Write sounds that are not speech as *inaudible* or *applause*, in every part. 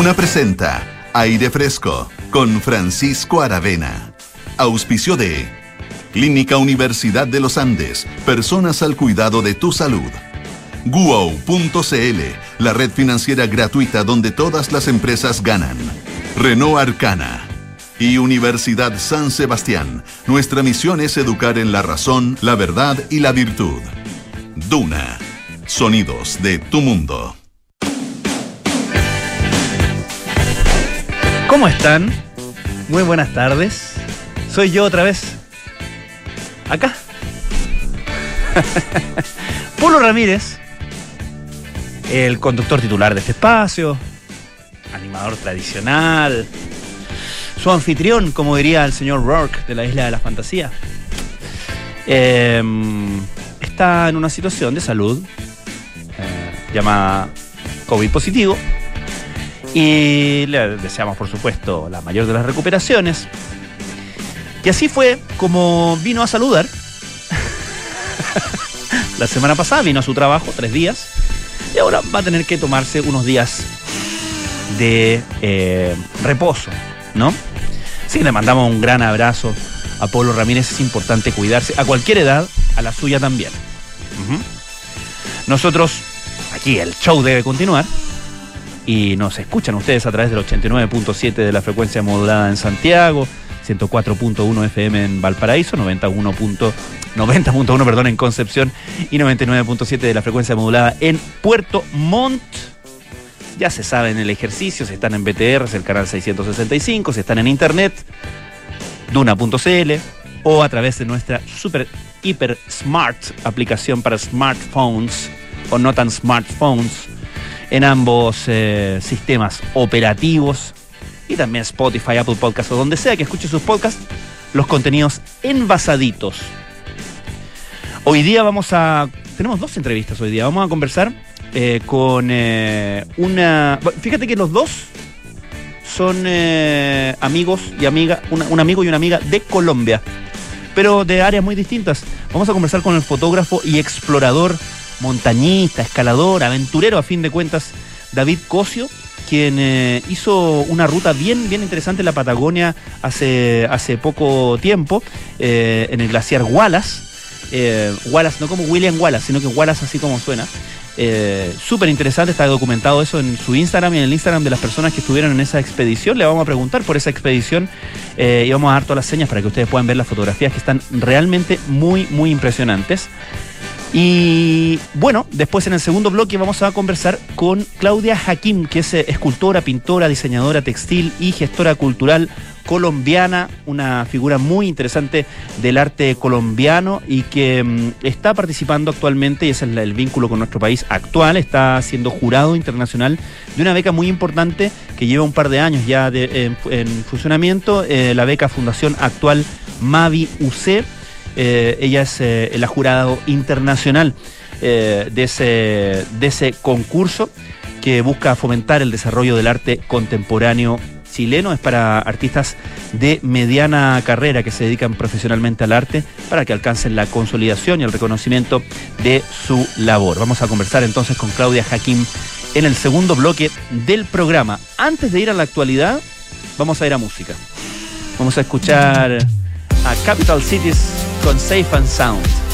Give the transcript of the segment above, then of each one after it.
Duna presenta Aire Fresco con Francisco Aravena. Auspicio de Clínica Universidad de los Andes. Personas al cuidado de tu salud. Guo.cl, la red financiera gratuita donde todas las empresas ganan. Renault Arcana. Y Universidad San Sebastián. Nuestra misión es educar en la razón, la verdad y la virtud. Duna. Sonidos de tu mundo. ¿Cómo están? Muy buenas tardes. Soy yo otra vez. Acá. *laughs* Polo Ramírez, el conductor titular de este espacio, animador tradicional, su anfitrión, como diría el señor Rourke de la Isla de la Fantasía. Em, está en una situación de salud eh, llamada COVID positivo y le deseamos, por supuesto, la mayor de las recuperaciones. Y así fue como vino a saludar. *laughs* la semana pasada vino a su trabajo, tres días, y ahora va a tener que tomarse unos días de eh, reposo, ¿no? Sí, le mandamos un gran abrazo a Pablo Ramírez. Es importante cuidarse a cualquier edad, a la suya también. Nosotros, aquí el show debe continuar y nos escuchan ustedes a través del 89.7 de la frecuencia modulada en Santiago, 104.1 FM en Valparaíso, 90.1 perdón, en Concepción y 99.7 de la frecuencia modulada en Puerto Montt. Ya se sabe en el ejercicio, si están en BTR, es el canal 665, si están en internet, duna.cl o a través de nuestra super hiper smart aplicación para smartphones o no tan smartphones en ambos eh, sistemas operativos y también Spotify, Apple Podcasts o donde sea que escuche sus podcasts, los contenidos envasaditos. Hoy día vamos a... Tenemos dos entrevistas hoy día. Vamos a conversar eh, con eh, una... Fíjate que los dos son amigos y amigas, un amigo y una amiga de Colombia, pero de áreas muy distintas. Vamos a conversar con el fotógrafo y explorador montañista, escalador, aventurero a fin de cuentas, David Cosio, quien eh, hizo una ruta bien, bien interesante en la Patagonia hace, hace poco tiempo, eh, en el glaciar Wallace. Eh, Wallace, no como William Wallace, sino que Wallace así como suena. Súper interesante, está documentado eso en su Instagram y en el Instagram de las personas que estuvieron en esa expedición. Le vamos a preguntar por esa expedición y vamos a dar todas las señas para que ustedes puedan ver las fotografías que están realmente muy, muy impresionantes. Y bueno, después en el segundo bloque vamos a conversar con Claudia Hakim, que es eh, escultora, pintora, diseñadora textil y gestora cultural colombiana, una figura muy interesante del arte colombiano y que mm, está participando actualmente, y ese es el vínculo con nuestro país actual, está siendo jurado internacional de una beca muy importante que lleva un par de años ya en, funcionamiento, eh, la beca Fundación Actual Mavi UC eh, ella es eh, la jurado internacional eh, de, ese, de ese concurso que busca fomentar el desarrollo del arte contemporáneo chileno. Es para artistas de mediana carrera que se dedican profesionalmente al arte para que alcancen la consolidación y el reconocimiento de su labor. Vamos a conversar entonces con Claudia Jaquín en el segundo bloque del programa. Antes de ir a la actualidad, vamos a ir a música. Vamos a escuchar a Capital Cities con Safe and Sound.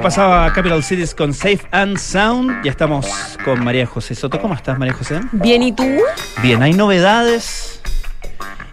Pasaba Capital Cities con Safe and Sound. Ya estamos con María José Soto. ¿Cómo estás, María José? Bien, ¿y tú? Bien, hay novedades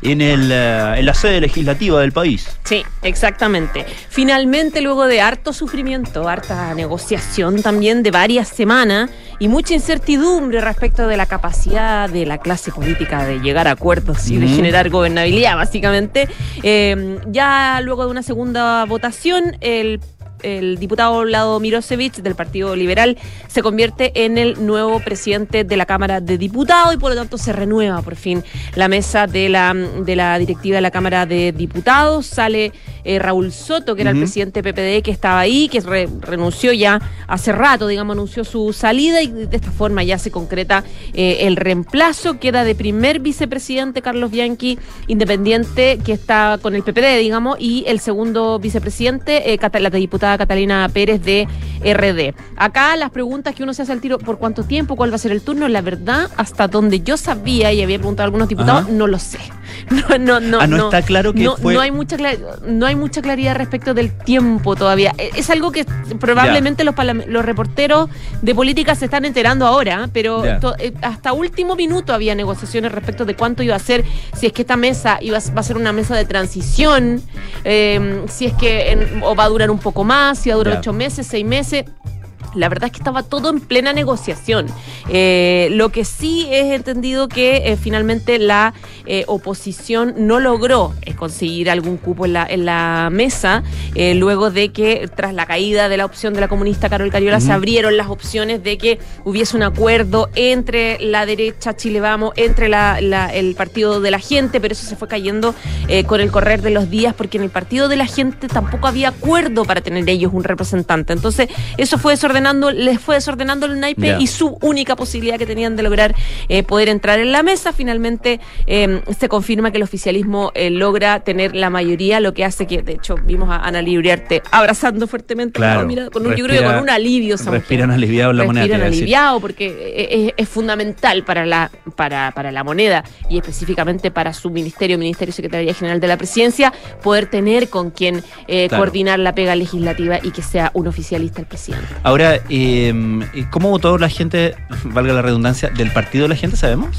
en, el, eh, en la sede legislativa del país. Sí, exactamente. Finalmente, luego de harto sufrimiento, harta negociación también de varias semanas y mucha incertidumbre respecto de la capacidad de la clase política de llegar a acuerdos y de Ujú. generar gobernabilidad, básicamente, eh, ya luego de una segunda votación, el el diputado Vlado Mirosevich del Partido Liberal se convierte en el nuevo presidente de la Cámara de Diputados y por lo tanto se renueva por fin la mesa de la, de la directiva de la Cámara de Diputados. Sale eh, Raúl Soto, que era el presidente PPD que estaba ahí, que re- renunció ya hace rato, digamos, anunció su salida y de esta forma ya se concreta eh, el reemplazo. Queda de primer vicepresidente Carlos Bianchi, independiente, que está con el PPD, digamos, y el segundo vicepresidente, eh, la diputada Catalina Pérez de RD. Acá las preguntas que uno se hace al tiro, ¿por cuánto tiempo? ¿Cuál va a ser el turno? La verdad, hasta donde yo sabía y había preguntado a algunos diputados, Ajá. no lo sé. *laughs* No, no, no, Ah, no está claro que no, fue- no hay mucha no hay mucha claridad respecto del tiempo todavía. E- Es algo que probablemente los, los reporteros de política se están enterando ahora, pero Ya. to- eh, hasta último minuto había negociaciones respecto de cuánto iba a ser, si es que esta mesa iba a, va a ser una mesa de transición, eh, si es que en- o va a durar un poco más, si va a durar Ya. ocho meses, seis meses. La verdad es que estaba todo en plena negociación. Eh, lo que sí es entendido que eh, finalmente la eh, oposición no logró conseguir algún cupo en la, en la mesa, luego de que tras la caída de la opción de la comunista Carol Cariola se Ujú. abrieron las opciones de que hubiese un acuerdo entre la derecha Chile Vamos, entre la- la- el partido de la gente, pero eso se fue cayendo con el correr de los días porque en el partido de la gente tampoco había acuerdo para tener ellos un representante. Entonces eso fue desordenando, les fue desordenando el naipe y su única posibilidad que tenían de lograr eh, poder entrar en la mesa, finalmente eh, se confirma que el oficialismo eh, logra tener la mayoría, lo que hace que, de hecho, vimos a Ana Libriarte abrazando fuertemente, Claro. mira, con un, yo creo Respira- con un alivio. Respiran aliviado la moneda. Respiran iba a decir. aliviado porque eh, es, es fundamental para la, para, para la moneda y específicamente para su ministerio, Ministerio y Secretaría General de la Presidencia, poder tener con quien Claro. coordinar la pega legislativa y que sea un oficialista el presidente. Ahora, eh, ¿cómo votó la gente, valga la redundancia, del partido de la gente, sabemos?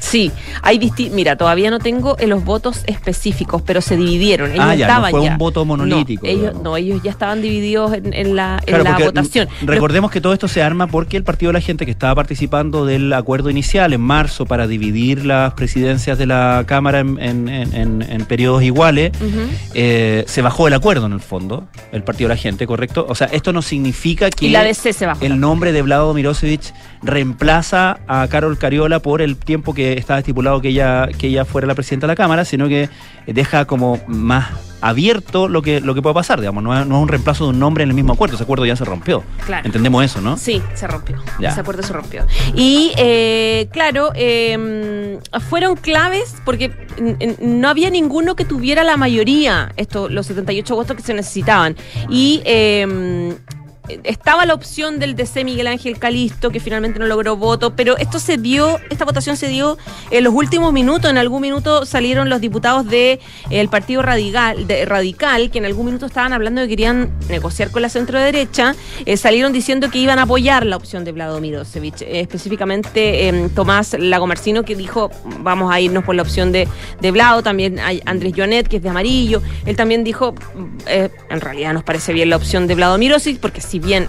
Sí, hay disti mira, todavía no tengo eh, los votos específicos, pero se dividieron. Ellos Ah, ya, no estaban fue un voto monolítico, No, ellos, no, ellos ya estaban divididos en, en la, en votación. Recordemos que todo esto se arma porque el Partido de la Gente que estaba participando del acuerdo inicial en marzo para dividir las presidencias de la Cámara en, periodos iguales, eh, se bajó el acuerdo en el fondo, el Partido de la Gente, ¿correcto? O sea, esto no significa que Y la DC se bajó. el nombre de Vlado Mirosevich reemplaza a Carol Cariola por el tiempo que estaba estipulado que ella, que ella fuera la presidenta de la Cámara, sino que deja como más abierto lo que, lo que puede pasar, digamos, no es, no es un reemplazo de un nombre en el mismo acuerdo, ese acuerdo ya se rompió. Claro. Entendemos eso, ¿no? Sí, se rompió. Ya. Ese acuerdo se rompió. Y eh, claro, eh, fueron claves porque no había ninguno que tuviera la mayoría, esto, los 78 votos que se necesitaban. Y eh, estaba la opción del DC Miguel Ángel Calisto, que finalmente no logró voto, pero esto se dio, esta votación se dio en los últimos minutos. En algún minuto salieron los diputados del el Partido Radical, de, Radical, que en algún minuto estaban hablando de que querían negociar con la centro derecha, eh, salieron diciendo que iban a apoyar la opción de Vlado Mirosevich. Eh, específicamente eh, Tomás Lagomarcino, que dijo, vamos a irnos por la opción de, de Vlado, también hay Andrés Jonet, que es de amarillo. Él también dijo, eh, en realidad nos parece bien la opción de Vlado Mirosevich, porque si bien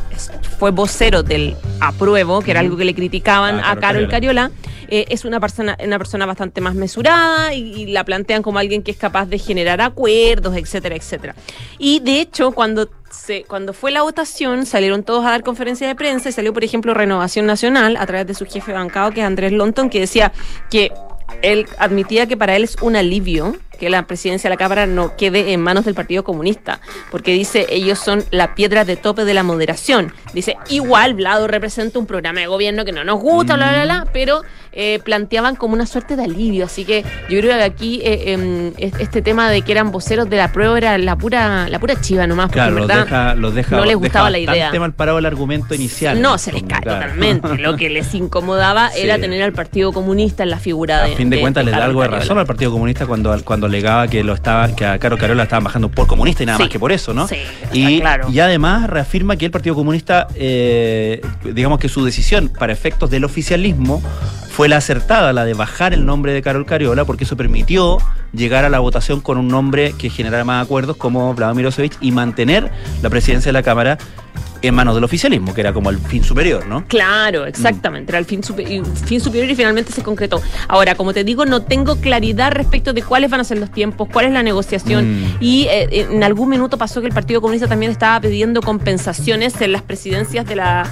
fue vocero del apruebo, que era algo que le criticaban Ah, a Carol Cariola. Eh, es una persona, una persona bastante más mesurada y, y la plantean como alguien que es capaz de generar acuerdos, etcétera, etcétera. Y de hecho, cuando se, cuando fue la votación, salieron todos a dar conferencia de prensa y salió, por ejemplo, Renovación Nacional a través de su jefe de bancado, que es Andrés Lonton, que decía que él admitía que para él es un alivio que la presidencia de la Cámara no quede en manos del Partido Comunista, porque dice, ellos son la piedra de tope de la moderación. Dice, igual Vlado representa un programa de gobierno que no nos gusta, bla, bla, bla, pero eh, planteaban como una suerte de alivio. Así que yo creo que aquí eh, em, es- este tema de que eran voceros de la prueba era la pura, la pura chiva nomás, porque Claro, en los verdad deja, los deja, no les gustaba la idea. mal parado el argumento inicial. no, se les cae Claro. totalmente. Lo que les incomodaba *laughs* Sí. era tener al Partido Comunista en la figura A de. fin de, cuentas les da algo de razón al Partido Comunista cuando, cuando alegaba que lo estaba, que a Caro Carola estaban bajando por comunista y nada Sí. más que por eso, ¿no? Sí, y, claro. y además reafirma que el Partido Comunista, eh, digamos que su decisión para efectos del oficialismo fue la acertada, la de bajar el nombre de Carol Cariola, porque eso permitió llegar a la votación con un nombre que generara más acuerdos como Vladimir Milosevic y mantener la presidencia de la Cámara en manos del oficialismo, que era como el fin superior, ¿no? Claro, exactamente. Era el fin, superior y finalmente se concretó. Ahora, como te digo, no tengo claridad respecto de cuáles van a ser los tiempos, cuál es la negociación. Mm. Y eh, en algún minuto pasó que el Partido Comunista también estaba pidiendo compensaciones en las presidencias de, la,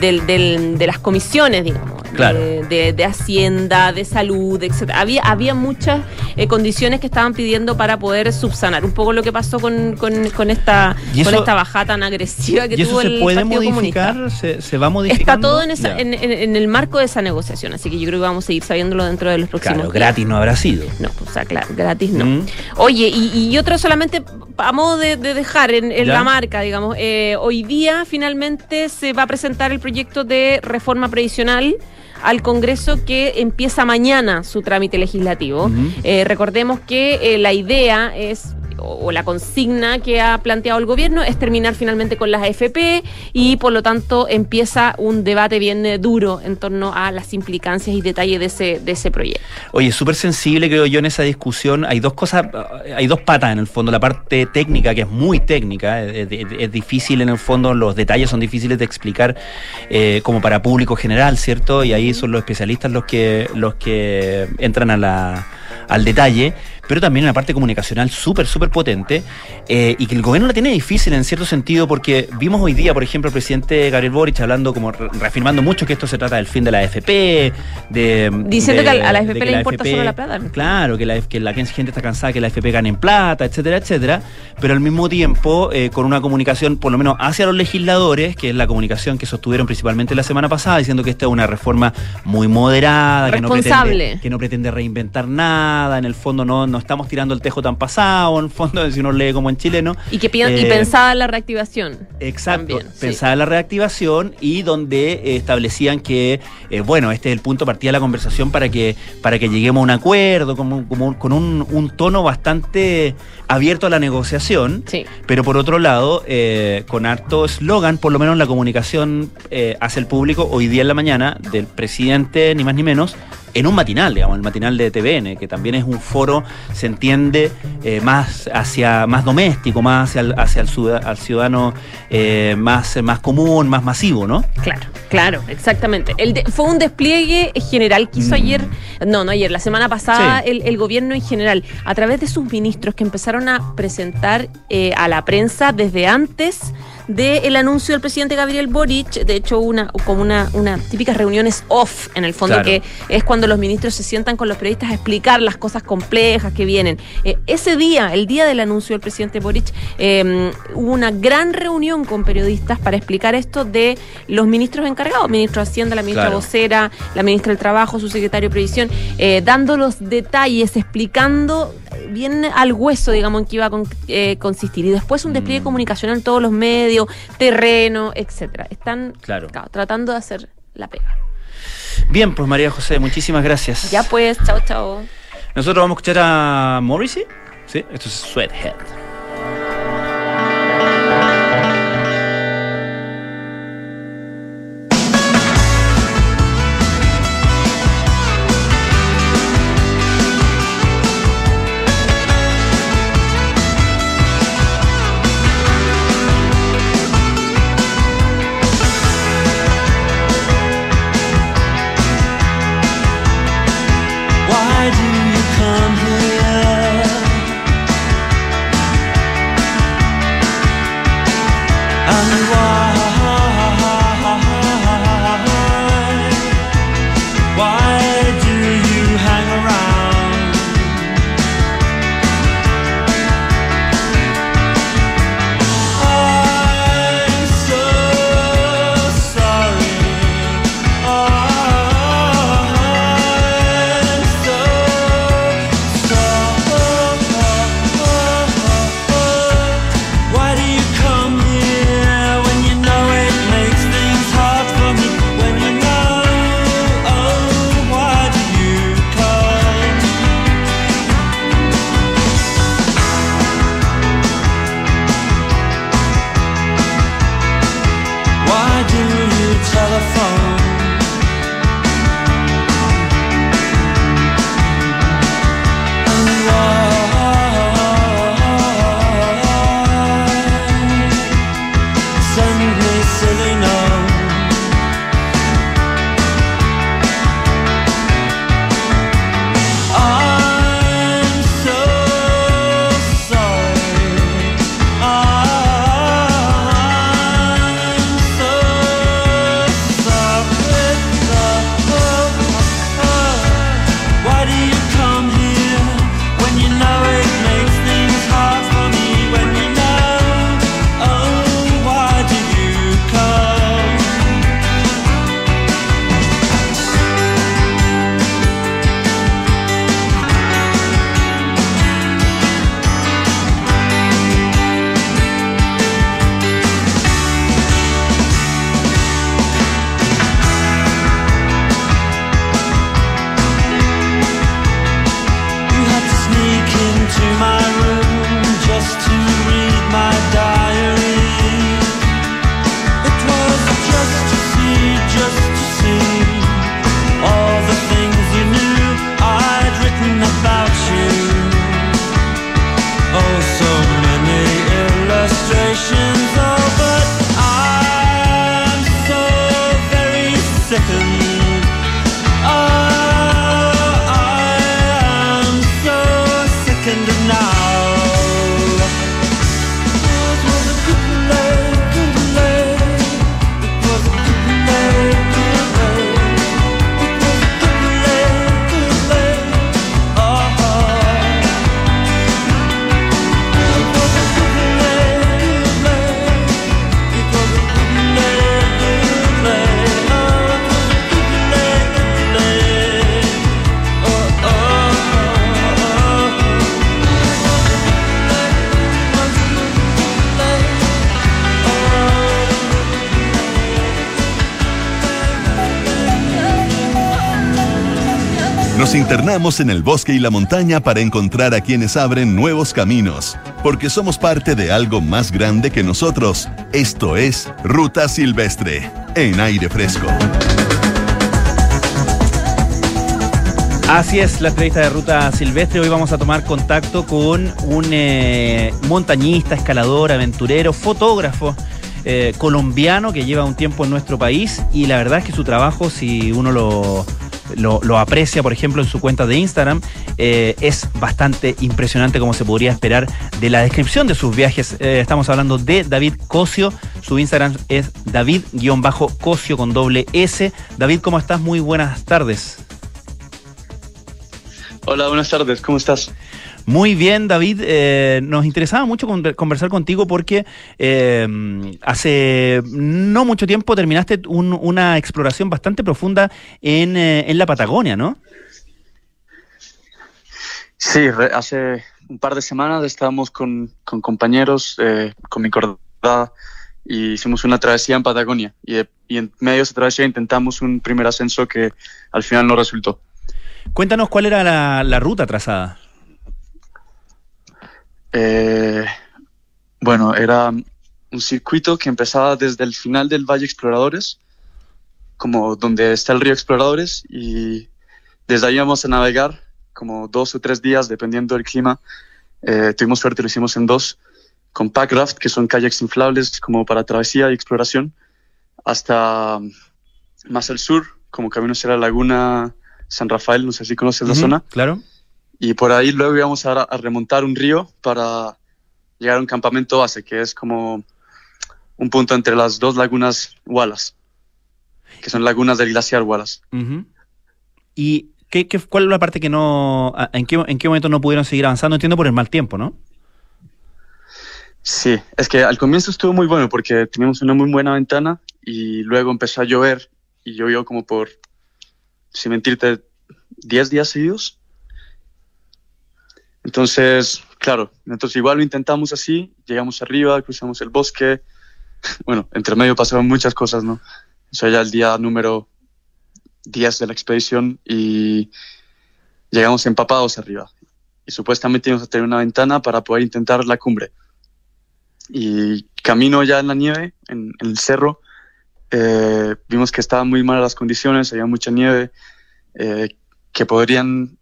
del- del- de las comisiones, digamos. Claro. De, de- de Hacienda, de Salud, etc. Había, había muchas eh, condiciones que estaban pidiendo para poder subsanar. Un poco lo que pasó con, con- con esta, con esta bajada tan agresiva que ¿Y eso se el puede Partido modificar? ¿Se, se va modificando? Está todo en, esa- en, en- en el marco de esa negociación, así que yo creo que vamos a seguir sabiéndolo dentro de los próximos Claro, días. gratis no habrá sido. No, o sea, claro, gratis no. Mm. Oye, y, y otro solamente a modo de, de dejar en, la marca, digamos, eh, hoy día finalmente se va a presentar el proyecto de reforma previsional al Congreso que empieza mañana su trámite legislativo. Eh, recordemos que eh, la idea es o la consigna que ha planteado el gobierno es terminar finalmente con las AFP y por lo tanto empieza un debate bien eh, duro en torno a las implicancias y detalles de ese, de ese proyecto. Oye, súper sensible creo yo en esa discusión. Hay dos cosas, hay dos patas en el fondo. La parte técnica, que es muy técnica, es, difícil en el fondo, los detalles son difíciles de explicar eh, como para público general, ¿cierto? Y ahí son los especialistas los que, los que entran a al detalle. Pero también una parte comunicacional súper, súper potente eh, y que el gobierno la tiene difícil en cierto sentido porque vimos hoy día, por ejemplo, el presidente Gabriel Boric hablando como re- reafirmando mucho que esto se trata del fin de la AFP, de... Diciendo de- que a la AFP le importa solo la plata. Claro, que la, que la gente está cansada que la AFP gane en plata, etcétera, etcétera. Pero al mismo tiempo, eh, con una comunicación, por lo menos hacia los legisladores, que es la comunicación que sostuvieron principalmente la semana pasada, diciendo que esta es una reforma muy moderada, que no, Responsable. pretende, que no pretende reinventar nada, en el fondo no, no estamos tirando el tejo tan pasado, en fondo, *laughs* si uno lee como en chileno. Y que pi- y Eh, pensaba en la reactivación. Exacto, También, sí. pensaba en la reactivación y donde eh, establecían que, eh, bueno, este es el punto de partida de la conversación para que, para que lleguemos a un acuerdo, como, como- con un, un tono bastante abierto a la negociación, Sí. pero por otro lado, eh, con harto eslogan, por lo menos la comunicación eh, hacia el público hoy día en la mañana del presidente, ni más ni menos, en un matinal, digamos, el matinal de TVN, que también es un foro, se entiende, eh, más hacia más doméstico, más hacia el, hacia el al ciudadano eh, más, más común, más masivo, ¿no? Claro, claro, exactamente. El de- fue un despliegue general que hizo Mm. ayer, no, no ayer, la semana pasada, Sí. el, el gobierno en general, a través de sus ministros que empezaron a presentar eh, a la prensa desde antes del anuncio del presidente Gabriel Boric, de hecho una como una, una típicas reuniones off en el fondo Claro. que es cuando los ministros se sientan con los periodistas a explicar las cosas complejas que vienen. Eh, ese día, el día del anuncio del presidente Boric, eh, hubo una gran reunión con periodistas para explicar esto de los ministros encargados, ministro de Hacienda, la ministra Claro. vocera, la ministra del Trabajo, su secretario de Previsión, eh, dando los detalles, explicando bien al hueso, digamos, en qué iba a con- eh, consistir. Y después un despliegue Mm. comunicacional en todos los medios, terreno, etcétera. Están Claro. claro, tratando de hacer la pega. Bien, pues María José, muchísimas gracias. Ya pues, chao, chao. Nosotros vamos a escuchar a Morrissey, ¿sí? Esto es Sweathead. Nos internamos en el bosque y la montaña para encontrar a quienes abren nuevos caminos, porque somos parte de algo más grande que nosotros. Esto es Ruta Silvestre, en aire fresco. Así es, la entrevista de Ruta Silvestre. Hoy vamos a tomar contacto con un eh, montañista, escalador, aventurero, fotógrafo eh, colombiano que lleva un tiempo en nuestro país y la verdad es que su trabajo, si uno lo, lo, aprecia, por ejemplo, en su cuenta de Instagram, eh, es bastante impresionante como se podría esperar de la descripción de sus viajes. Eh, estamos hablando de David Cosio. Su Instagram es David-Cosio con doble S. David, ¿cómo estás? Muy buenas tardes. Hola, buenas tardes, ¿cómo estás? Muy bien, David. Eh, nos interesaba mucho con- conversar contigo porque eh, hace no mucho tiempo terminaste un- una exploración bastante profunda en, eh, en la Patagonia, ¿no? Sí, hace un par de semanas estábamos con, con compañeros, eh, con mi cordada, y hicimos una travesía en Patagonia. Y, de- y en medio de esa travesía intentamos un primer ascenso que al final no resultó. Cuéntanos cuál era la, la ruta trazada. Eh, bueno, era un circuito que empezaba desde el final del Valle Exploradores, como donde está el río Exploradores, y desde ahí íbamos a navegar como dos o tres días, dependiendo del clima. Eh, tuvimos suerte, lo hicimos en dos, con packraft, que son kayaks inflables como para travesía y exploración, hasta mm, más al sur, como camino hacia la laguna San Rafael, no sé si conoces la zona. Claro. Y por ahí luego íbamos a, a remontar un río para llegar a un campamento base, que es como un punto entre las dos lagunas Wallace, que son lagunas del glaciar Wallace. ¿Y qué, qué- cuál es la parte que no... en, qué, en qué momento no pudieron seguir avanzando? Entiendo por el mal tiempo, ¿no? Sí, es que al comienzo estuvo muy bueno porque teníamos una muy buena ventana y luego empezó a llover y llovió como por, sin mentirte, 10 días seguidos. Entonces, claro, entonces igual lo intentamos así, llegamos arriba, cruzamos el bosque, *laughs* bueno, entre medio pasaron muchas cosas, ¿no? Eso ya el día número 10 de la expedición y llegamos empapados arriba. Y supuestamente íbamos a tener una ventana para poder intentar la cumbre y camino ya en la nieve, en, el cerro, eh, vimos que estaban muy malas las condiciones, había mucha nieve, eh, que podrían...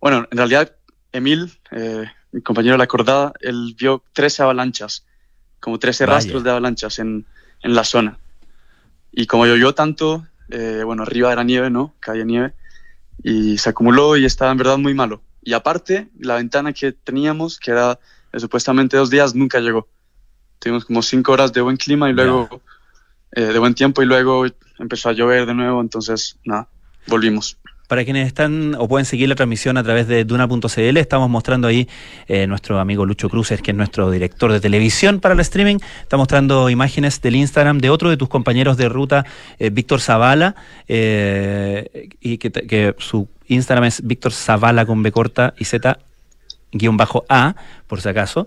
Bueno, en realidad, Emil, eh, mi compañero de la cordada, él vio 13 avalanchas, como 13 Vaya. rastros de avalanchas en, en la zona. Y como llovió tanto, eh, bueno, arriba era nieve, ¿no? Caía nieve. Y se acumuló y estaba en verdad muy malo. Y aparte, la ventana que teníamos, que era de supuestamente dos días, nunca llegó. Tuvimos como cinco horas de buen clima y luego eh, de buen tiempo y luego empezó a llover de nuevo, entonces nada, volvimos. Para quienes están o pueden seguir la transmisión a través de Duna.cl, estamos mostrando ahí eh, nuestro amigo Lucho Cruces, que es nuestro director de televisión para el streaming. Está mostrando imágenes del Instagram de otro de tus compañeros de ruta, eh, Víctor Zavala, eh, y que, su Instagram es Víctor Zavala con B corta y Z guion bajo A, por si acaso,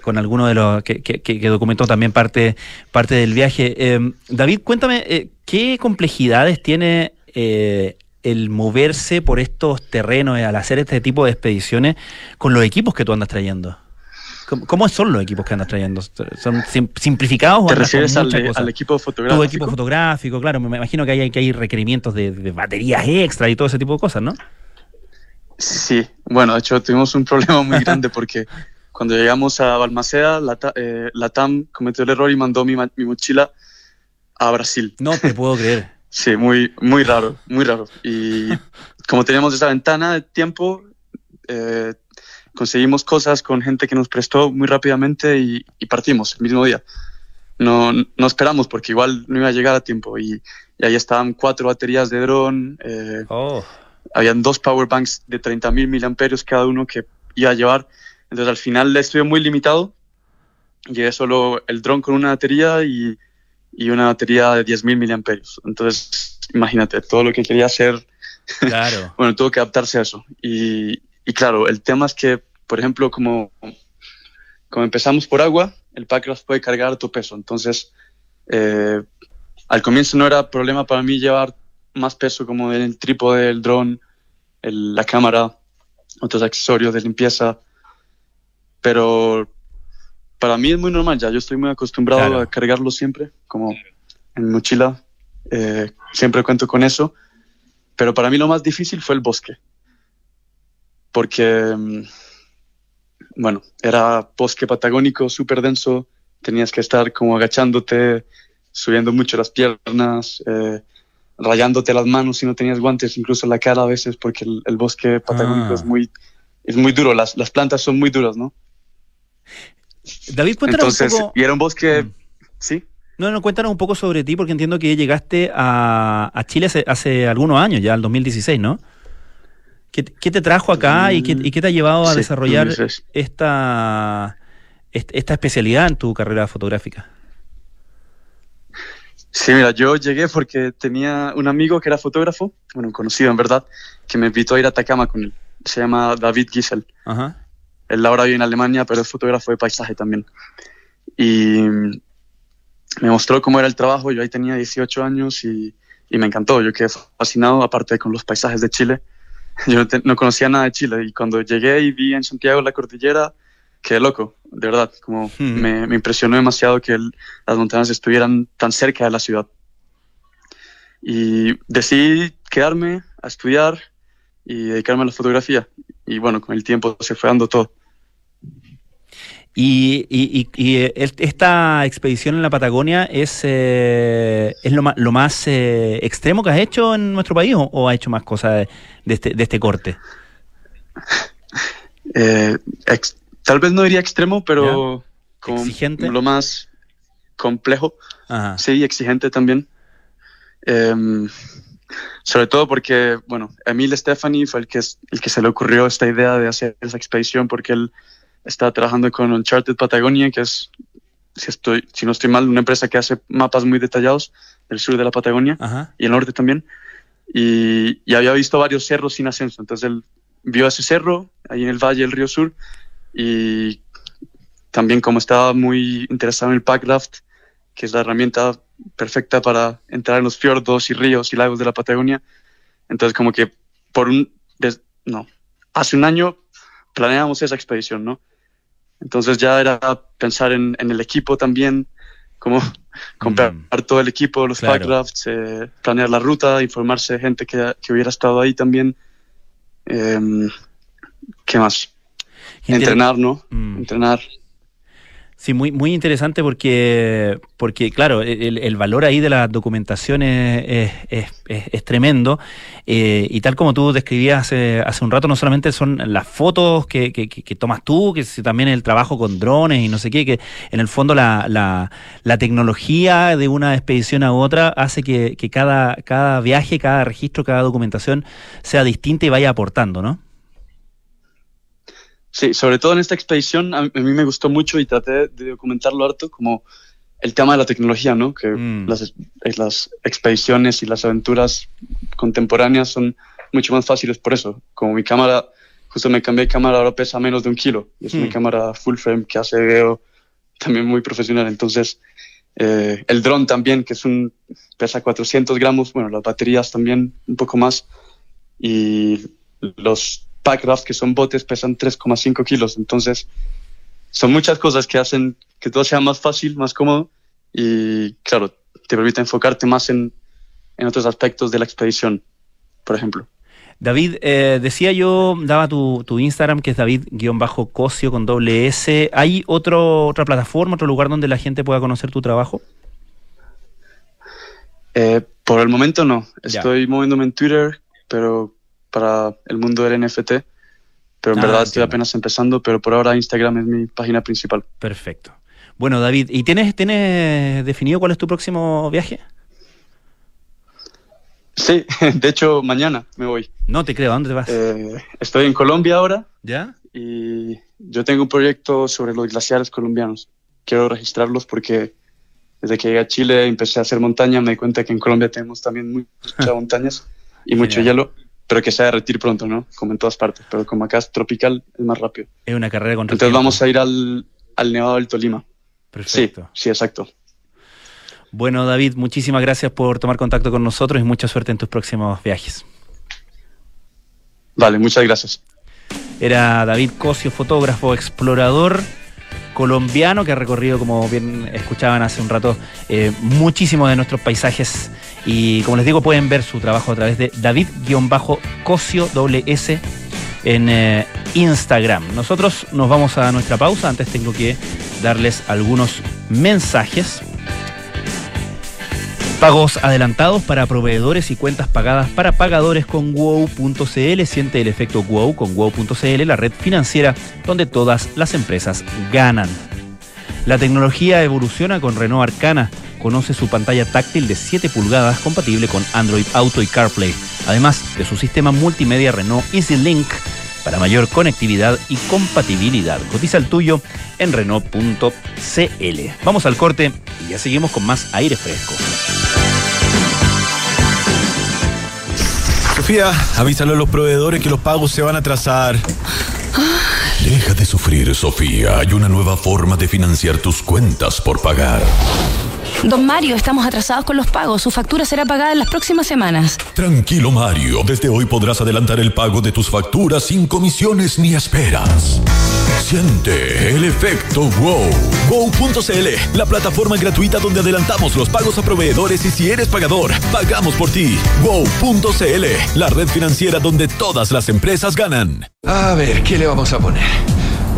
con alguno de los que, documentó también parte, parte del viaje. David, cuéntame, ¿qué complejidades tiene el moverse por estos terrenos eh, al hacer este tipo de expediciones con los equipos que tú andas trayendo? ¿Cómo, son los equipos que andas trayendo? ¿Son sim- simplificados o ¿Te andas con refieres al, al equipo Tu fotográfico? equipo fotográfico, claro, me imagino que hay, que hay requerimientos de, de baterías extra y todo ese tipo de cosas, ¿no? Sí, bueno, de hecho tuvimos un *laughs* problema muy grande porque cuando llegamos a Balmaceda, la, Ta- eh, la TAM cometió el error y mandó mi, mi mochila a Brasil. No te puedo creer. *laughs* Sí, muy, muy raro, muy raro. Y *laughs* como teníamos esa ventana de tiempo, eh, conseguimos cosas con gente que nos prestó muy rápidamente y, y partimos el mismo día. No, no esperamos porque igual no iba a llegar a tiempo y, y ahí estaban cuatro baterías de dron, eh, Oh. habían dos power banks de 30.000 miliamperios cada uno que iba a llevar. Entonces al final estuve muy limitado. Llegué solo el dron con una batería y, y una batería de 10.000 miliamperios. Entonces imagínate, todo lo que quería hacer, Claro. *laughs* bueno, tuvo que adaptarse a eso. Y, y claro, el tema es que, por ejemplo, como, como empezamos por agua, el Packraft puede cargar tu peso. Entonces, eh, al comienzo no era problema para mí llevar más peso como el trípode, el dron, la cámara, otros accesorios de limpieza. Pero para mí es muy normal ya. Yo estoy muy acostumbrado Claro. a cargarlo siempre, como en mochila. Eh, siempre cuento con eso. Pero para mí lo más difícil fue el bosque. Porque, mm, bueno, era bosque patagónico súper denso. Tenías que estar como agachándote, subiendo mucho las piernas, eh, rayándote las manos si no tenías guantes, incluso la cara a veces, porque el, el bosque patagónico Ah. es muy es muy duro. Las, las plantas son muy duras, ¿no? David, cuéntanos Entonces, un poco. y era un bosque, Mm. sí. No, no, cuéntanos un poco sobre ti, porque entiendo que llegaste a, a Chile hace, hace algunos años, ya, el 2016, ¿no? ¿Qué, te- qué te trajo acá y qué, y qué te ha llevado a Sí, desarrollar 2016. esta, est- esta especialidad en tu carrera fotográfica? Sí, mira, yo llegué porque tenía un amigo que era fotógrafo, bueno, un conocido en verdad, que me invitó a ir a Atacama con él. Se llama David Giesel. Ajá. Él ahora vive en Alemania, pero es fotógrafo de paisaje también. Y me mostró cómo era el trabajo. Yo ahí tenía 18 años y, y me encantó. Yo quedé fascinado, aparte con los paisajes de Chile. *laughs* Yo no, te- no conocía nada de Chile y cuando llegué y vi en Santiago la cordillera, quedé loco, de verdad. Como *laughs* Hmm. me, me impresionó demasiado que el- las montañas estuvieran tan cerca de la ciudad. Y decidí quedarme a estudiar y dedicarme a la fotografía. Y bueno, con el tiempo se fue dando todo. Y, y- y- y, eh, esta expedición en la Patagonia es, eh, es lo más, lo más eh, extremo que has hecho en nuestro país o, o has hecho más cosas de, este, de este corte? *laughs* Eh, ex- tal vez no diría extremo, pero como ¿Exigente? lo más complejo, Ajá. sí, exigente también. Em, sobre todo porque, bueno, Emil Stephanie fue el que, el que se le ocurrió esta idea de hacer esa expedición porque él está trabajando con Uncharted Patagonia, que es, si, estoy, si no estoy mal, una empresa que hace mapas muy detallados del sur de la Patagonia Ajá. y el norte también. Y, y había visto varios cerros sin ascenso. Entonces él vio ese cerro ahí en el valle del río Sur y también como estaba muy interesado en el packraft, que es la herramienta perfecta para entrar en los fiordos y ríos y lagos de la Patagonia. Entonces como que por un... des- no, hace un año planeamos esa expedición, ¿no? Entonces ya era pensar en, en el equipo también, como *laughs* comprar Mm. todo el equipo, los Claro. packrafts, eh, planear la ruta, informarse de gente que, que hubiera estado ahí también. Em, ¿Qué más? Gente- Entrenar, ¿no? Mm. Entrenar. Sí, muy, muy interesante porque, porque claro, el, el valor ahí de la documentación es, es- es- tremendo. eh, y tal como tú describías hace, hace un rato, no solamente son las fotos que, que- que- tomas tú, que también el trabajo con drones y no sé qué, que en el fondo la, la- la tecnología de una expedición a otra hace que, que cada, cada viaje, cada registro, cada documentación sea distinta y vaya aportando, ¿no? Sí, sobre todo en esta expedición a, mí me gustó mucho y traté de documentarlo harto como el tema de la tecnología, ¿no? Que Mm. las, es- las expediciones y las aventuras contemporáneas son mucho más fáciles por eso. Como mi cámara, justo me cambié de cámara, ahora pesa menos de un kilo. Y es Mm. una cámara full frame que hace video también muy profesional. Entonces, eh, el dron también, que es un, pesa 400 gramos, bueno, las baterías también un poco más. Y los packraft, que son botes, pesan 3,5 kilos. Entonces, son muchas cosas que hacen que todo sea más fácil, más cómodo y, claro, te permite enfocarte más en, en otros aspectos de la expedición, por ejemplo. David, eh, decía yo, daba tu, tu Instagram, que es David-Cosio con doble S. ¿Hay otro, otra plataforma, otro lugar donde la gente pueda conocer tu trabajo? Eh, por el momento no. Ya. Estoy moviéndome en Twitter, pero para el mundo del NFT. Pero en Ah, verdad estoy apenas empezando, pero por ahora Instagram es mi página principal. Perfecto. Bueno, David, ¿y tienes, tienes definido cuál es tu próximo viaje? Sí, *laughs* de hecho mañana me voy. No te creo, ¿a dónde te vas? Eh, estoy en Colombia ahora ¿Ya? y yo tengo un proyecto sobre los glaciares colombianos. Quiero registrarlos porque desde que llegué a Chile empecé a hacer montaña, me di cuenta que en Colombia tenemos también muchas *laughs* montañas y mucho Genial. hielo, pero que se va a derretir pronto, ¿no? Como en todas partes, pero como acá es tropical, es más rápido. Es una carrera contra el Entonces tiempo. vamos a ir al, al Nevado del Tolima. Perfecto. Sí, sí, exacto. Bueno, David, muchísimas gracias por tomar contacto con nosotros y mucha suerte en tus próximos viajes. Vale, muchas gracias. Era David Cosio, fotógrafo, explorador colombiano que ha recorrido, como bien escuchaban hace un rato, eh, muchísimos de nuestros paisajes. Y como les digo, pueden ver su trabajo a través de David-Cosio S en eh, Instagram. Nosotros nos vamos a nuestra pausa. Antes tengo que darles algunos mensajes. Pagos adelantados para proveedores y cuentas pagadas para pagadores con wow.cl. Siente el efecto wow con wow.cl, la red financiera donde todas las empresas ganan. La tecnología evoluciona con Renault Arcana. Conoce su pantalla táctil de 7 pulgadas compatible con Android Auto y CarPlay, además de su sistema multimedia Renault EasyLink para mayor conectividad y compatibilidad. Cotiza el tuyo en Renault.cl. Vamos al corte y ya seguimos con más aire fresco. Sofía, avísale a los proveedores que los pagos se van a atrasar. Deja de sufrir, Sofía. Hay una nueva forma de financiar tus cuentas por pagar. Don Mario, estamos atrasados con los pagos. Su factura será pagada en las próximas semanas. Tranquilo, Mario. Desde hoy podrás adelantar el pago de tus facturas sin comisiones ni esperas. Siente el efecto wow. Go.cl, la plataforma gratuita donde adelantamos los pagos a proveedores y si eres pagador, pagamos por ti. Go.cl, la red financiera donde todas las empresas ganan. A ver, ¿qué le vamos a poner?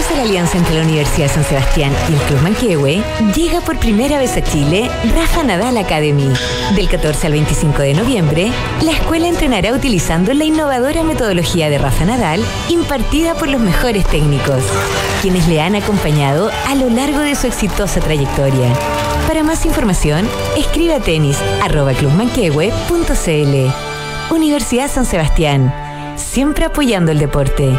Gracias a la alianza entre la Universidad de San Sebastián y el Club Manquehue, llega por primera vez a Chile Rafa Nadal Academy. Del 14 al 25 de noviembre, la escuela entrenará utilizando la innovadora metodología de Rafa Nadal impartida por los mejores técnicos, quienes le han acompañado a lo largo de su exitosa trayectoria. Para más información, escribe a. Universidad San Sebastián, siempre apoyando el deporte.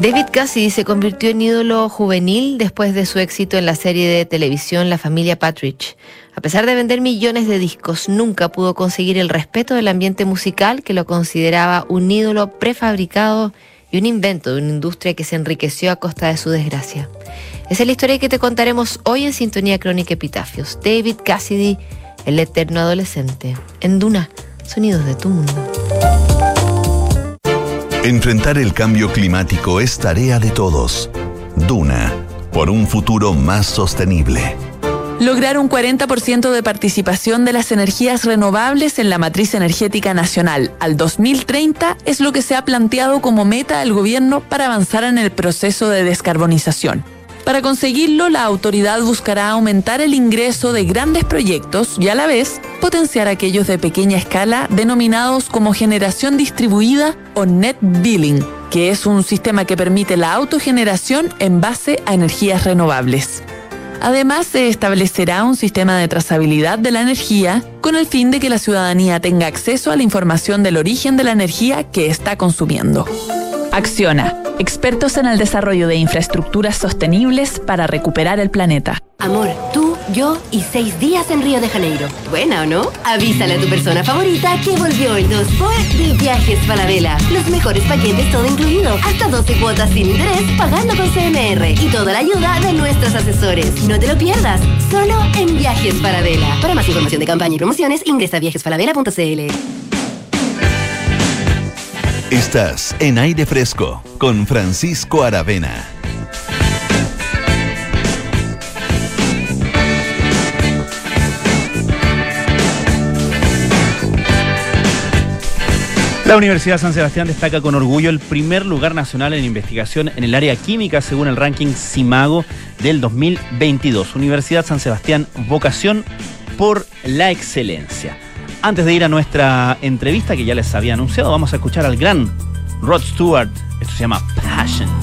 David Cassidy se convirtió en ídolo juvenil después de su éxito en la serie de televisión La familia Patridge. A pesar de vender millones de discos, nunca pudo conseguir el respeto del ambiente musical que lo consideraba un ídolo prefabricado y un invento de una industria que se enriqueció a costa de su desgracia. Esa es la historia que te contaremos hoy en Sintonía Crónica Epitafios. David Cassidy, el eterno adolescente. En Duna, sonidos de tu mundo. Enfrentar el cambio climático es tarea de todos. Duna, por un futuro más sostenible. Lograr un 40% de participación de las energías renovables en la matriz energética nacional al 2030 es lo que se ha planteado como meta al gobierno para avanzar en el proceso de descarbonización. Para conseguirlo, la autoridad buscará aumentar el ingreso de grandes proyectos y a la vez potenciar aquellos de pequeña escala denominados como generación distribuida o net billing, que es un sistema que permite la autogeneración en base a energías renovables. Además, se establecerá un sistema de trazabilidad de la energía con el fin de que la ciudadanía tenga acceso a la información del origen de la energía que está consumiendo. Acciona, expertos en el desarrollo de infraestructuras sostenibles para recuperar el planeta. Amor, tú, yo y seis días en Río de Janeiro. ¿Buena o no? Avísale a tu persona favorita que volvió el 2 por de Viajes Falabella. Los mejores paquetes todo incluido. Hasta 12 cuotas sin interés pagando con CMR. Y toda la ayuda de nuestros asesores. No te lo pierdas. Solo en Viajes Falabella. Para más información de campaña y promociones, ingresa a viajesfalabella.cl. Estás en aire fresco con Francisco Aravena. La Universidad San Sebastián destaca con orgullo el primer lugar nacional en investigación en el área química según el ranking CIMAGO del 2022. Universidad San Sebastián, vocación por la excelencia. Antes de ir a nuestra entrevista que ya les había anunciado, vamos a escuchar al gran Rod Stewart. Esto se llama Passion.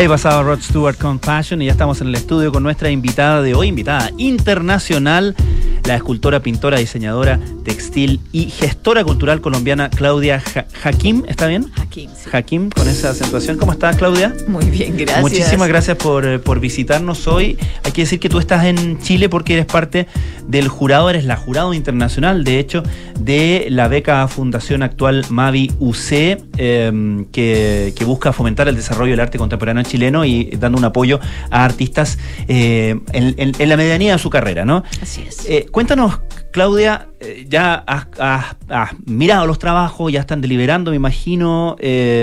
Ahí pasaba Rod Stewart con Passion y ya estamos en el estudio con nuestra invitada de hoy, invitada internacional, la escultora, pintora, diseñadora textil y gestora cultural colombiana Claudia Ja- Hakim, ¿está bien? Hakim, Hakim, con esa acentuación. ¿Cómo estás, Claudia? Muy bien, gracias. Muchísimas gracias por, eh, por visitarnos hoy. Hay que decir que tú estás en Chile porque eres parte del jurado, eres la jurado internacional, de hecho, de la beca Fundación Actual Mavi UC, eh, que, que busca fomentar el desarrollo del arte contemporáneo chileno y dando un apoyo a artistas eh, en, en- en la medianía de su carrera, ¿no? Así es. Eh, cuéntanos, Claudia, eh, ya has, has- has mirado los trabajos, ya están deliberando, me imagino. eh,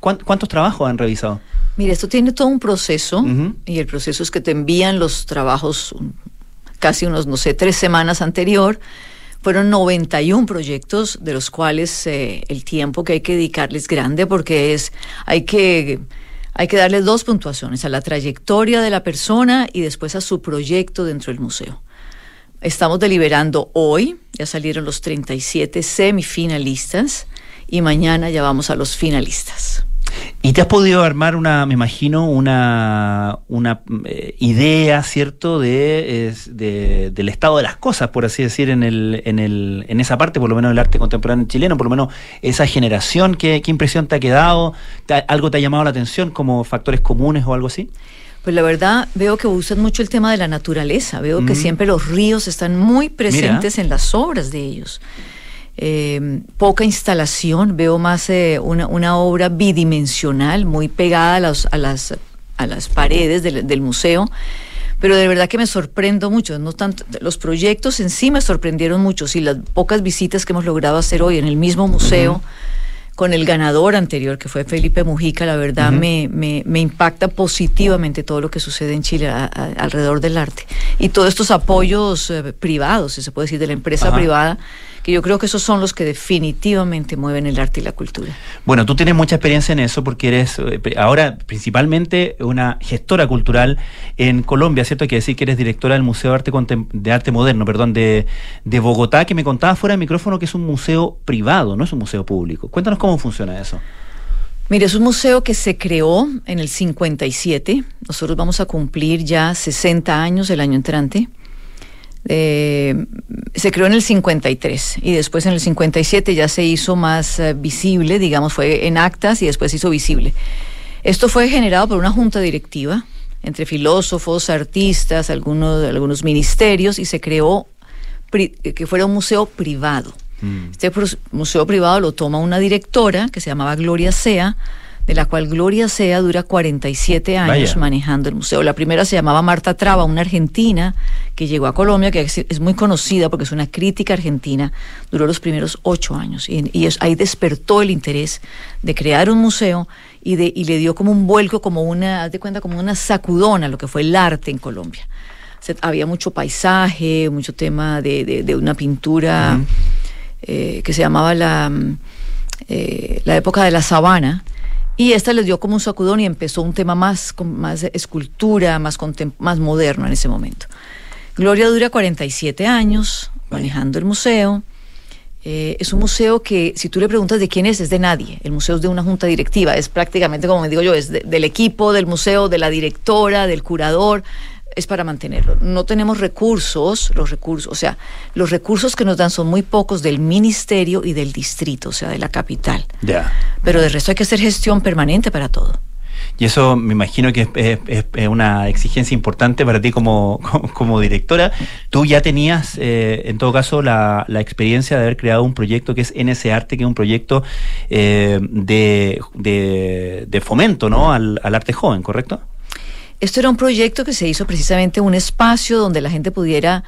¿cuán- ¿Cuántos trabajos han revisado? Mira, esto tiene todo un proceso y el proceso es que te envían los trabajos casi unos, no sé, tres semanas anterior. Fueron 91 proyectos, de los cuales eh, el tiempo que hay que dedicarles es grande porque es, hay que, hay que darle dos puntuaciones, a la trayectoria de la persona y después a su proyecto dentro del museo. Estamos deliberando hoy, ya salieron los 37 semifinalistas y mañana ya vamos a los finalistas. Y te has podido armar una, me imagino, una, una eh, idea, ¿cierto?, de, es- de- del estado de las cosas, por así decir, en, el, en, el, en esa parte, por lo menos del arte contemporáneo chileno, por lo menos esa generación, ¿qué, qué impresión te ha quedado? ¿Te ha- ¿Algo te ha llamado la atención como factores comunes o algo así? Pues la verdad veo que usan mucho el tema de la naturaleza, veo que Mm. siempre los ríos están muy presentes en las obras de ellos. Eh, poca instalación, veo más eh, una, una obra bidimensional, muy pegada a, los- a las, a las paredes del, del museo. Pero de verdad que me sorprendo mucho, no tanto, los proyectos en sí me sorprendieron mucho, y las pocas visitas que hemos logrado hacer hoy en el mismo museo, con el ganador anterior, que fue Felipe Mujica, la verdad me, me, me impacta positivamente todo lo que sucede en Chile a- a- alrededor del arte. Y todos estos apoyos eh, privados, si se puede decir, de la empresa privada, que yo creo que esos son los que definitivamente mueven el arte y la cultura. Bueno, tú tienes mucha experiencia en eso porque eres eh, ahora principalmente una gestora cultural en Colombia, ¿cierto? Hay que decir que eres directora del Museo de Arte, Contem- de Arte Moderno, perdón, de, de Bogotá, que me contaba fuera de micrófono que es un museo privado, no es un museo público. Cuéntanos cómo funciona eso. Mire, es un museo que se creó en el 57. Nosotros vamos a cumplir ya 60 años el año entrante. Eh, se creó en el 53 y después en el 57 ya se hizo más eh, visible, digamos, fue en actas y después se hizo visible. Esto fue generado por una junta directiva entre filósofos, artistas, algunos, algunos ministerios y se creó pri- que fuera un museo privado. Este pros- museo privado lo toma una directora que se llamaba Gloria Sea, de la cual Gloria Sea dura 47 años Vaya. manejando el museo. La primera se llamaba Marta Traba, una argentina que llegó a Colombia, que es, muy conocida porque es una crítica argentina, duró los primeros ocho años y, y es- ahí despertó el interés de crear un museo y, de, y le dio como un vuelco, como una, haz de cuenta, como una sacudona a lo que fue el arte en Colombia. Había mucho paisaje, mucho tema de, de- de una pintura eh, que se llamaba la, mm, eh, la época de la sabana. Y esta les dio como un sacudón y empezó un tema más, más escultura, más, más moderno en ese momento. Gloria dura 47 años manejando el museo Eh, es un museo que, si tú le preguntas de quién es, es de nadie. El museo es de una junta directiva. Es prácticamente, como me digo yo, es de- del equipo del museo, de la directora, del curador. Es para mantenerlo. No tenemos recursos, los recursos, o sea, los recursos que nos dan son muy pocos del ministerio y del distrito, o sea, de la capital. Ya. Pero de resto hay que hacer gestión permanente para todo. Y eso me imagino que es, es- es- es una exigencia importante para ti como, como, *laughs* como directora. Tú ya tenías, eh, en todo caso, la, la experiencia de haber creado un proyecto que es NS Arte, que es un proyecto eh, de, de, de fomento ¿no? al, al arte joven, ¿correcto? Esto era un proyecto que se hizo precisamente un espacio donde la gente pudiera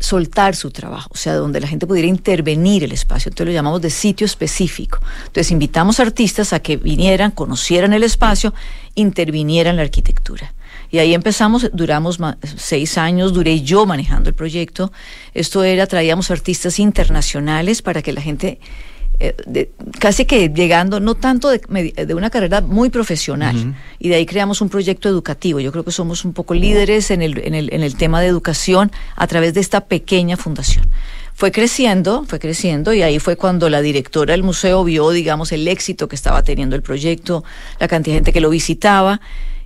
soltar su trabajo, o sea, donde la gente pudiera intervenir el espacio. Entonces lo llamamos de sitio específico. Entonces invitamos artistas a que vinieran, conocieran el espacio, intervinieran la arquitectura. Y ahí empezamos, duramos seis años, duré yo manejando el proyecto. Esto era, traíamos artistas internacionales para que la gente eh, de- casi que llegando, no tanto de, de una carrera muy profesional, y de ahí creamos un proyecto educativo. Yo creo que somos un poco líderes en el, en el, en el tema de educación a través de esta pequeña fundación. Fue creciendo, fue creciendo, y ahí fue cuando la directora del museo vio, digamos, el éxito que estaba teniendo el proyecto, la cantidad de gente que lo visitaba,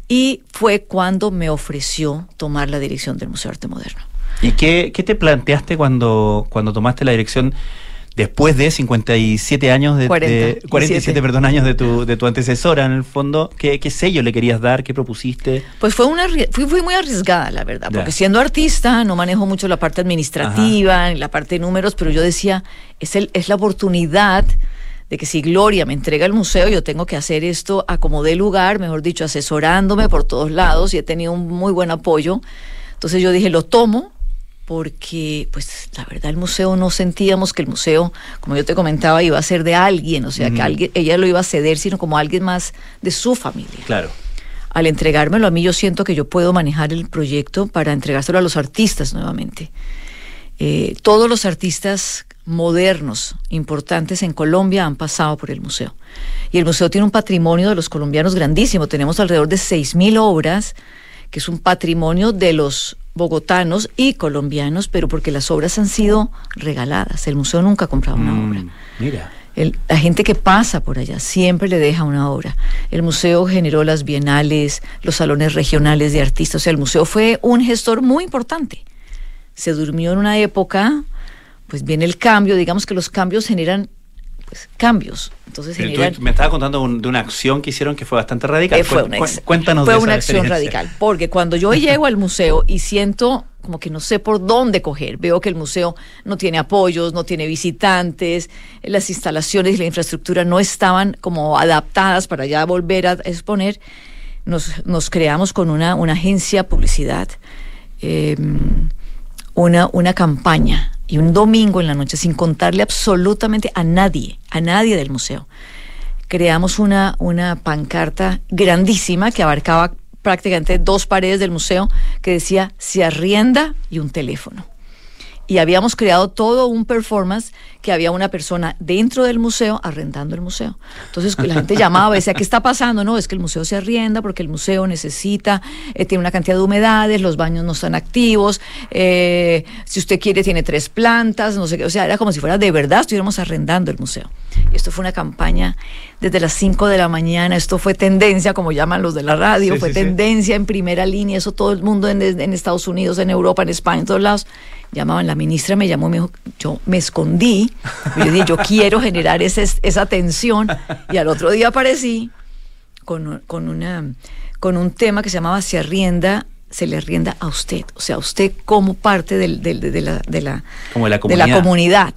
y fue cuando me ofreció tomar la dirección del Museo de Arte Moderno. ¿Y qué, qué te planteaste cuando, cuando tomaste la dirección después de 57 años de, de- 47. 47 perdón, años de tu, de tu antecesora en el fondo? ¿Qué, qué sello le querías dar? ¿Qué propusiste? Pues fue una fui, fui muy arriesgada, la verdad, porque siendo artista no manejo mucho la parte administrativa, ni la parte de números, pero yo decía, es, el, es la oportunidad de que si Gloria me entrega el museo, yo tengo que hacer esto a como dé lugar, mejor dicho, asesorándome por todos lados y he tenido un muy buen apoyo. Entonces yo dije, lo tomo porque, pues, la verdad, el museo no sentíamos que el museo, como yo te comentaba, iba a ser de alguien, o sea, que alguien, ella lo iba a ceder, sino como alguien más de su familia Claro. al entregármelo a mí, yo siento que yo puedo manejar el proyecto para entregárselo a los artistas nuevamente. Eh, todos los artistas modernos importantes en Colombia han pasado por el museo. Y el museo tiene un patrimonio de los colombianos grandísimo. Tenemos alrededor de 6.000 obras, que es un patrimonio de los bogotanos y colombianos, pero porque las obras han sido regaladas. El museo nunca ha comprado una obra. Mira. El- la gente que pasa por allá siempre le deja una obra. El museo generó las bienales, los salones regionales de artistas. O sea, el museo fue un gestor muy importante. Se durmió en una época, pues viene el cambio. Digamos que los cambios generan cambios. Entonces Pero tú me estabas contando un- de una acción que hicieron que fue bastante radical. Eh, fue una, cuéntanos fue de una esa acción radical, porque cuando yo llego al museo y siento como que no sé por dónde coger, veo que el museo no tiene apoyos, no tiene visitantes, las instalaciones y la infraestructura no estaban como adaptadas para ya volver a exponer, nos, nos creamos con una, una agencia publicidad, eh, una, una campaña y un domingo en la noche sin contarle absolutamente a nadie, a nadie del museo creamos una, una pancarta grandísima que abarcaba prácticamente dos paredes del museo que decía se arrienda y un teléfono. Y habíamos creado todo un performance que había una persona dentro del museo arrendando el museo. Entonces la gente llamaba y decía, ¿qué está pasando? No, es que el museo se arrienda porque el museo necesita, eh, tiene una cantidad de humedades, los baños no están activos, eh, si usted quiere tiene tres plantas, no sé qué. O sea, era como si fuera de verdad estuviéramos arrendando el museo. Y esto fue una campaña desde las 5 de la mañana, esto fue tendencia, como llaman los de la radio, Sí, fue sí, sí. tendencia en primera línea, eso todo el mundo en, en Estados Unidos, en Europa, en España, en todos lados. Llamaban, la ministra me llamó y me dijo, yo me escondí, yo dije, yo quiero generar ese, esa tensión, y al otro día aparecí con, con, una, con un tema que se llamaba Se arrienda, se le arrienda a usted, o sea, usted como parte del- del- de, la, de, la, Como de la de comunidad. la comunidad,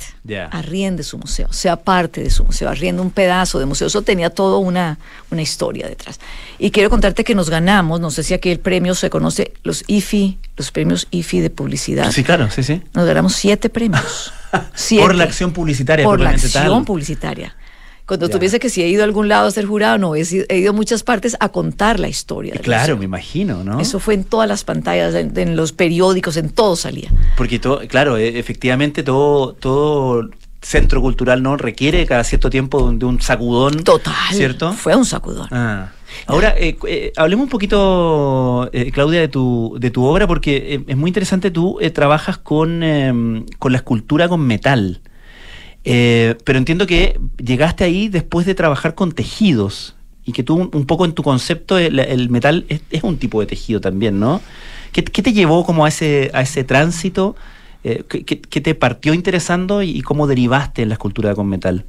arriende su museo, sea parte de su museo, arriende un pedazo de museo. Eso tenía toda una, una historia detrás. Y quiero contarte que nos ganamos, no sé si aquí el premio se conoce, los IFI, los premios IFI de publicidad. Sí, claro, sí, sí. Nos ganamos siete premios. Siete. *laughs* Por la acción publicitaria. Por la acción tal. publicitaria. Cuando Ya. tú piensas que si he ido a algún lado a ser jurado, no, he, ido a muchas partes a contar la historia. del Claro, me imagino, ¿no? Eso fue en todas las pantallas, en, en los periódicos, en todo salía. Porque todo, claro, e- efectivamente todo, todo centro cultural no requiere cada cierto tiempo de un- de sacudón. Total. ¿Cierto? Fue un sacudón. Ah. Ahora, eh, eh, hablemos un poquito, eh, Claudia, de tu, de tu obra, porque es muy interesante, tú trabajas con, eh, con la escultura con metal. Eh, pero entiendo que llegaste ahí después de trabajar con tejidos y que tú un, un poco en tu concepto el, el metal es, es un tipo de tejido también, ¿no? ¿Qué, qué te llevó como a ese, a ese tránsito? Eh, ¿qué, qué- qué te partió interesando y, y cómo derivaste en la escultura con metal?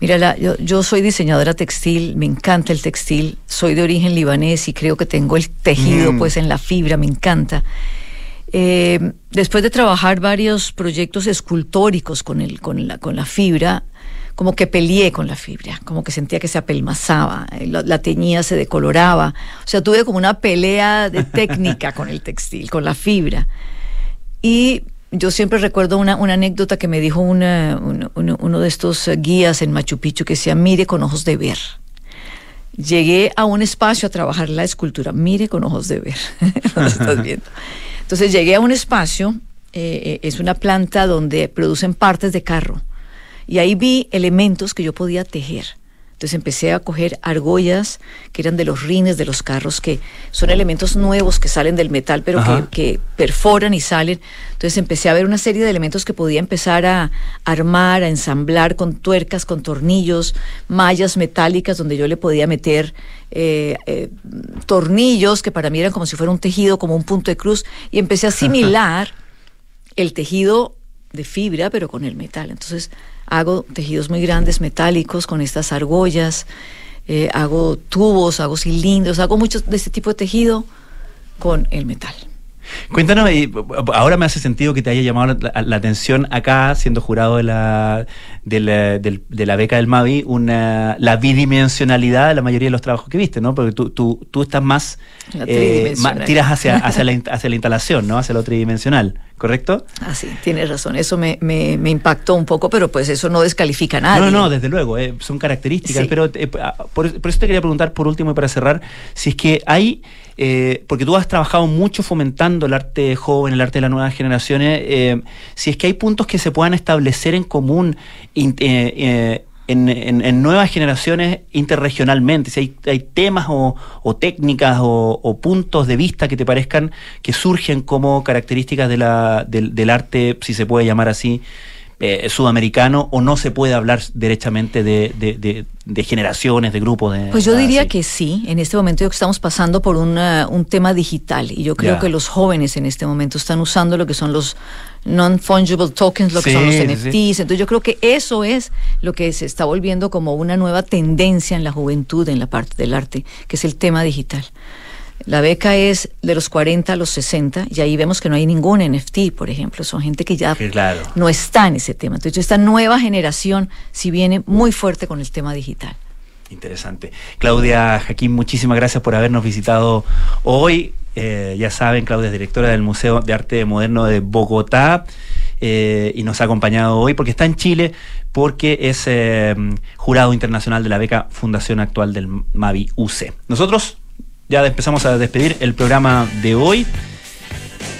Mira, la- yo, yo soy diseñadora textil, me encanta el textil, soy de origen libanés y creo que tengo el tejido Mm. pues en la fibra, me encanta. Eh, después de trabajar varios proyectos escultóricos con, el, con, la, con la fibra, como que peleé con la fibra, como que sentía que se apelmazaba, eh, la, la teñía se decoloraba, o sea, tuve como una pelea de *laughs* técnica con el textil, con la fibra. Y yo siempre recuerdo una, una anécdota que me dijo una- uno, uno- de estos guías en Machu Picchu que decía, mire con ojos de ver. Llegué a un espacio a trabajar la escultura, mire con ojos de ver. *laughs* Lo estás viendo. Entonces llegué a un espacio, eh, eh, es una planta donde producen partes de carro. Y ahí vi elementos que yo podía tejer. Entonces empecé a coger argollas que eran de los rines de los carros, que son elementos nuevos que salen del metal, pero que, perforan y salen. Entonces empecé a ver una serie de elementos que podía empezar a armar, a ensamblar con tuercas, con tornillos, mallas metálicas donde yo le podía meter eh, eh, tornillos que para mí eran como si fuera un tejido, como un punto de cruz, y empecé a *laughs* asimilar el tejido de fibra, pero con el metal. Entonces hago tejidos muy grandes, metálicos, con estas argollas, eh, hago tubos, hago cilindros, hago mucho de este tipo de tejido con el metal. Cuéntanos, y, ahora me hace sentido que te haya llamado la, la atención acá, siendo jurado de la, de la, de la beca del Mavi, una, la bidimensionalidad de la mayoría de los trabajos que viste, ¿no? Porque tú, tú, tú estás más, eh, más- tiras hacia, hacia, la, *laughs* hacia la instalación, ¿no? Hacia lo tridimensional, ¿correcto? Ah, sí, tienes razón. Eso me, me, me impactó un poco, pero pues eso no descalifica a nadie. No, no, no, desde luego, eh, son características, Sí. pero eh, ah, por, por eso te quería preguntar por último y para cerrar, si es que hay, eh, porque tú has trabajado mucho fomentando el arte joven, el arte de las nuevas generaciones, eh, si es que hay puntos que se puedan establecer en común in- eh, en, en- nuevas generaciones interregionalmente, si hay, hay temas o, técnicas o, o puntos de vista que te parezcan que surgen como características de la, del, del arte, si se puede llamar así, eh, sudamericano o no se puede hablar derechamente de, de- de- de generaciones, de grupos? De, Pues yo diría así? que sí. En este momento estamos pasando por una- un tema digital y yo creo que los jóvenes en este momento están usando lo que son los non-fungible tokens, lo que son los NFTs. sí. Entonces yo creo que eso es lo que se está volviendo como una nueva tendencia en la juventud, en la parte del arte, que es el tema digital. La beca es de los 40 a los 60 y ahí vemos que no hay ningún NFT, por ejemplo. Son gente que ya claro. no está en ese tema. Entonces esta nueva generación sí viene muy fuerte con el tema digital. Interesante. Claudia Jaquín, muchísimas gracias por habernos visitado hoy. Eh, ya saben, Claudia es directora del Museo de Arte Moderno de Bogotá eh, y nos ha acompañado hoy porque está en Chile, porque es eh, jurado internacional de la beca Fundación Actual del Mavi UC. Nosotros ya empezamos a despedir el programa de hoy.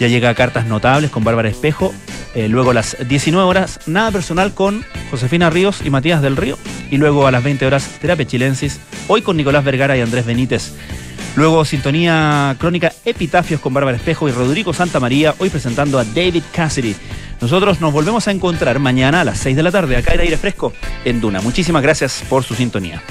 Ya llega Cartas Notables con Bárbara Espejo. Eh, luego a las 19 horas, Nada Personal con Josefina Ríos y Matías del Río. Y luego a las 20 horas, Terapia Chilensis. Hoy con Nicolás Vergara y Andrés Benítez. Luego Sintonía Crónica Epitafios con Bárbara Espejo y Rodrigo Santa María. Hoy presentando a David Cassidy. Nosotros nos volvemos a encontrar mañana a las 6 de la tarde acá en Aire Fresco en Duna. Muchísimas gracias por su sintonía.